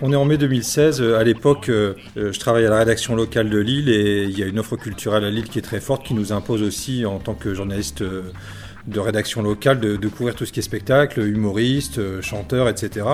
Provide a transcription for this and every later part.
On est en mai 2016. À l'époque, euh, je travaille à la rédaction locale de Lille et il y a une offre culturelle à Lille qui est très forte, qui nous impose aussi, en tant que journaliste euh, de rédaction locale, de, couvrir tout ce qui est spectacle, humoriste, euh, chanteur, etc.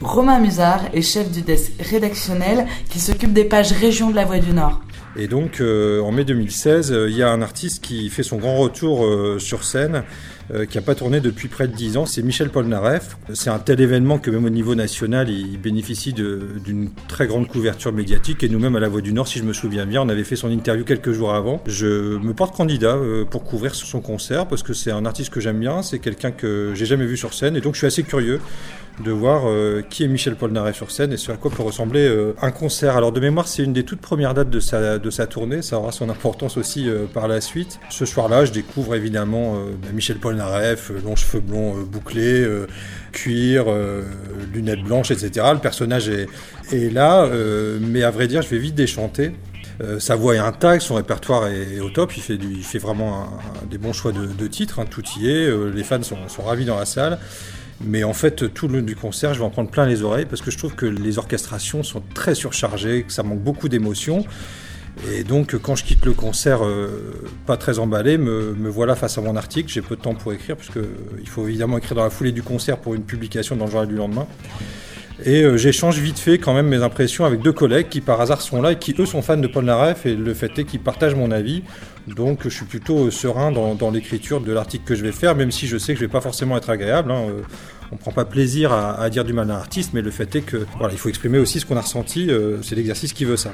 Romain Musard est chef du desk rédactionnel qui s'occupe des pages région de la Voix du Nord. Et donc, en mai 2016, il y a un artiste qui fait son grand retour sur scène euh, qui n'a pas tourné depuis près de 10 ans, c'est Michel Polnareff. C'est un tel événement que même au niveau national, il bénéficie d'une très grande couverture médiatique. Et nous-mêmes, à La Voix du Nord, si je me souviens bien, on avait fait son interview quelques jours avant. Je me porte candidat euh, pour couvrir son concert parce que c'est un artiste que j'aime bien, c'est quelqu'un que j'ai jamais vu sur scène. Et donc, je suis assez curieux de voir euh, qui est Michel Polnareff sur scène et sur à quoi peut ressembler euh, un concert. Alors de mémoire, c'est une des toutes premières dates de sa, de sa tournée, ça aura son importance aussi euh, par la suite. Ce soir-là, je découvre évidemment bah, Michel Polnareff, longs cheveux blonds bouclés, cuir, lunettes blanches, etc. Le personnage est, là, mais à vrai dire, je vais vite déchanter. sa voix est intacte, son répertoire est, au top, il fait, vraiment des bons choix de, de titres, hein, tout y est, les fans sont, sont ravis dans la salle. Mais en fait, tout le long du concert, je vais en prendre plein les oreilles parce que je trouve que les orchestrations sont très surchargées, que ça manque beaucoup d'émotions. Et donc, quand je quitte le concert, euh, pas très emballé, me, voilà face à mon article. J'ai peu de temps pour écrire, puisqu'il euh, faut évidemment écrire dans la foulée du concert pour une publication dans le journal du lendemain. Et euh, j'échange vite fait quand même mes impressions avec deux collègues qui par hasard sont là et qui eux sont fans de Paul Naref et le fait est qu'ils partagent mon avis. Donc je suis plutôt serein dans, l'écriture de l'article que je vais faire, même si je sais que je vais pas forcément être agréable. Hein on prend pas plaisir à, dire du mal d'un artiste, mais le fait est que il faut exprimer aussi ce qu'on a ressenti. Euh, c'est l'exercice qui veut ça.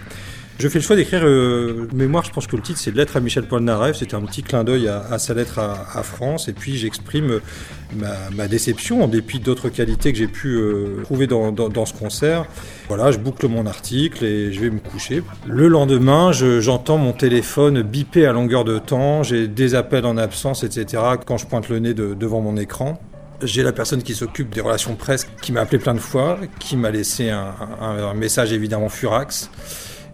Je fais le choix d'écrire euh, mémoire. Je pense que le titre c'est Lettre à Michel Polnareff. C'était un petit clin d'œil à, sa lettre à, France. Et puis j'exprime ma, déception en dépit d'autres qualités que j'ai pu euh, trouver dans, ce concert. Voilà, je boucle mon article et je vais me coucher. Le lendemain, j'entends mon téléphone biper à longueur de temps. J'ai des appels en absence, etc. Quand je pointe le nez devant mon écran. J'ai la personne qui s'occupe des relations presse qui m'a appelé plein de fois, qui m'a laissé un, message évidemment furax.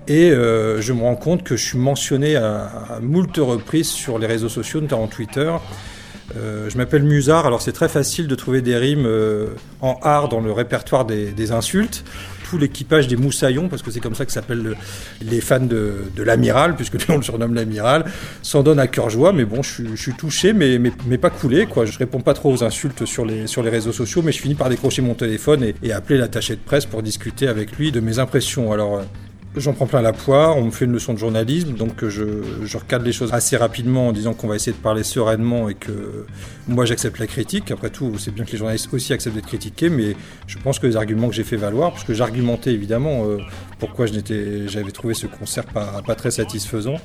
Et euh, je me rends compte que je suis mentionné à, moult reprises sur les réseaux sociaux, notamment Twitter. Euh, je m'appelle Musard, alors c'est très facile de trouver des rimes euh, en art dans le répertoire des insultes l'équipage des Moussaillons, parce que c'est comme ça que s'appellent les fans de, l'amiral, puisque on le surnomme l'amiral, s'en donne à cœur joie. Mais bon, je, suis touché, mais, pas coulé. Quoi. Je réponds pas trop aux insultes sur les, réseaux sociaux, mais je finis par décrocher mon téléphone et, et appeler l'attaché de presse pour discuter avec lui de mes impressions. Alors, J'en prends plein la poire, on me fait une leçon de journalisme, donc je, je recadre les choses assez rapidement en disant qu'on va essayer de parler sereinement et que moi j'accepte la critique. Après tout, c'est bien que les journalistes aussi acceptent d'être critiqués, mais je pense que les arguments que j'ai fait valoir, parce que j'argumentais évidemment euh, pourquoi j'avais trouvé ce concert pas, pas très satisfaisant.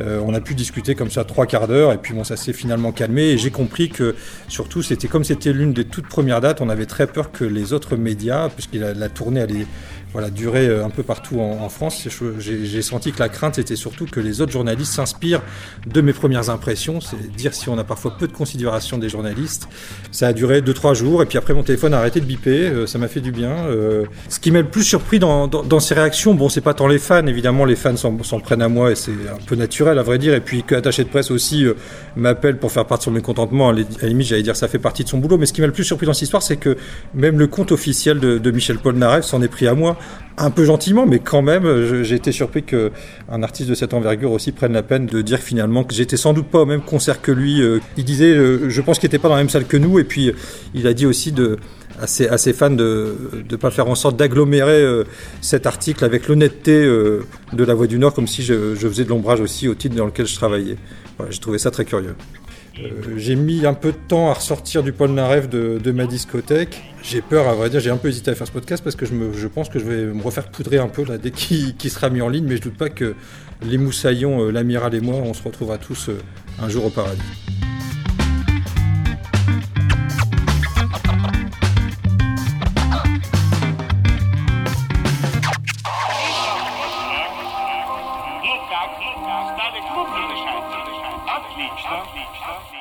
Euh, on a pu discuter comme ça trois quarts d'heure et puis bon, ça s'est finalement calmé et j'ai compris que surtout c'était comme c'était l'une des toutes premières dates, on avait très peur que les autres médias, puisque la, la tournée allait voilà, durer euh, un peu partout en, France. J'ai senti que la crainte était surtout que les autres journalistes s'inspirent de mes premières impressions. C'est dire si on a parfois peu de considération des journalistes. Ça a duré 2-3 jours et puis après mon téléphone a arrêté de biper. Euh, ça m'a fait du bien. Euh, ce qui m'a le plus surpris dans, dans, ces réactions, bon, c'est pas tant les fans. Évidemment, les fans s'en prennent à moi et c'est un peu naturel à vrai dire. Et puis que de presse aussi m'appelle pour faire part de son mécontentement. À la limite, j'allais dire ça fait partie de son boulot. Mais ce qui m'a le plus surpris dans cette histoire, c'est que même le compte officiel de, de Michel Polnareff s'en est pris à moi un peu gentiment, mais quand même, j'ai été surpris qu'un artiste de cette envergure aussi prenne la peine de dire finalement que j'étais sans doute pas au même concert que lui. Euh, il disait, euh, je pense qu'il n'était pas dans la même salle que nous, et puis euh, il a dit aussi de, à, ses, fans de ne pas faire en sorte d'agglomérer cet article avec l'honnêteté de la Voix du Nord, comme si je, faisais de l'ombrage aussi au titre dans lequel je travaillais. j'ai trouvé ça très curieux. Euh, j'ai mis un peu de temps à ressortir du Polnareff de, de ma discothèque. J'ai peur, à vrai dire, j'ai un peu hésité à faire ce podcast parce que je, pense que je vais me refaire poudrer un peu dès qu'il sera mis en ligne, mais je doute pas que les moussaillons, euh, l'amiral et moi, on se retrouvera tous euh, un jour au paradis. так, стали клубни дышать. Отлично.